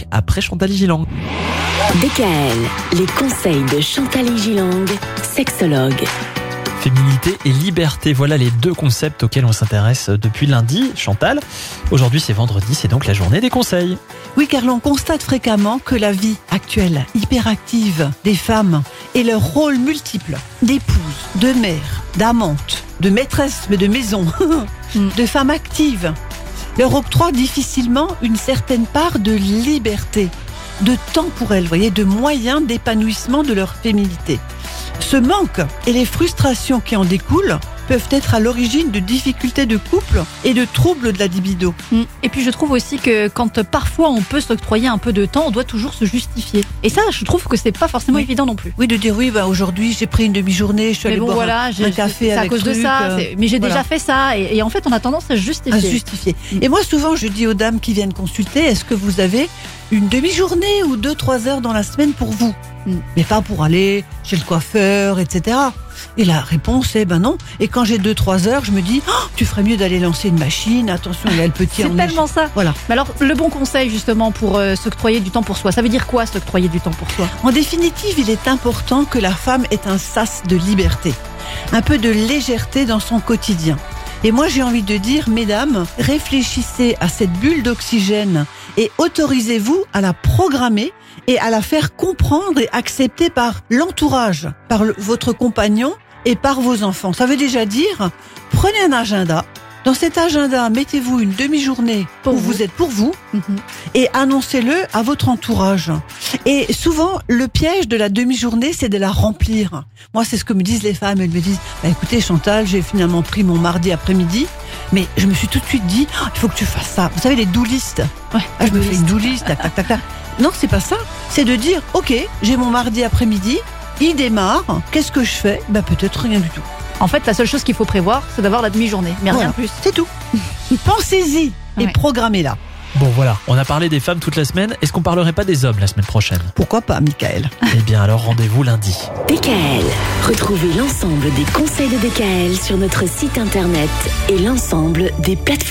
musique après Chantal Gilang. DKL, les conseils de Chantal Gilang, sexologue. Féminité et liberté, voilà les deux concepts auxquels on s'intéresse depuis lundi. Chantal, aujourd'hui c'est vendredi, c'est donc la journée des conseils. Oui, car l'on constate fréquemment que la vie actuelle, hyperactive des femmes et leur rôle multiple d'épouse, de mère, d'amante, de maîtresse, mais de maison, de femme active, leur octroie difficilement une certaine part de liberté, de temps pour elles, voyez, de moyens d'épanouissement de leur féminité. Ce manque et les frustrations qui en découlent peuvent être à l'origine de difficultés de couple et de troubles de la libido. Mm. Et puis je trouve aussi que quand parfois on peut s'octroyer un peu de temps, on doit toujours se justifier. Et ça, je trouve que c'est pas forcément Oui. évident non plus. Oui, de dire oui, bah aujourd'hui j'ai pris une demi-journée, je suis allée bon boire voilà, un, j'ai- un café c'est à cause de ça. euh, Mais j'ai voilà. déjà fait ça. Et, et en fait, on a tendance à se à justifier. justifier. Et moi, souvent, je dis aux dames qui viennent consulter, est-ce que vous avez une demi-journée ou deux, trois heures dans la semaine pour vous Mm. Mais pas pour aller chez le coiffeur, etc. Et la réponse est ben non. Et quand j'ai deux, trois heures, je me dis, Oh, tu ferais mieux d'aller lancer une machine. Attention, il y a le petit C'est en tellement ça. Voilà. Mais alors, le bon conseil justement pour euh, s'octroyer du temps pour soi, ça veut dire quoi s'octroyer du temps pour soi? En définitive, il est important que la femme ait un sas de liberté, un peu de légèreté dans son quotidien. Et moi, j'ai envie de dire, mesdames, réfléchissez à cette bulle d'oxygène et autorisez-vous à la programmer et à la faire comprendre et accepter par l'entourage, par votre compagnon et par vos enfants. Ça veut déjà dire, prenez un agenda. Dans cet agenda, mettez-vous une demi-journée Pour où vous. vous êtes pour vous Mhm. et annoncez-le à votre entourage. Et souvent, le piège de la demi-journée, c'est de la remplir. Moi, c'est ce que me disent les femmes. Elles me disent, bah, écoutez, Chantal, j'ai finalement pris mon mardi après-midi, mais je me suis tout de suite dit, Oh, il faut que tu fasses ça. Vous savez, les do list. Ouais, Ah, je me fais une do list, tac, tac, tac, tac. Non, c'est pas ça. C'est de dire, ok, j'ai mon mardi après-midi, il démarre. Qu'est-ce que je fais? Bah, peut-être rien du tout. En fait, la seule chose qu'il faut prévoir, c'est d'avoir la demi-journée, mais rien Voilà. plus. C'est tout. Pensez-y et Ouais. programmez-la. Bon voilà, on a parlé des femmes toute la semaine, est-ce qu'on parlerait pas des hommes la semaine prochaine? Pourquoi pas, Michael? Eh bien alors rendez-vous lundi. DKL. Retrouvez l'ensemble des conseils de DKL sur notre site internet et l'ensemble des plateformes.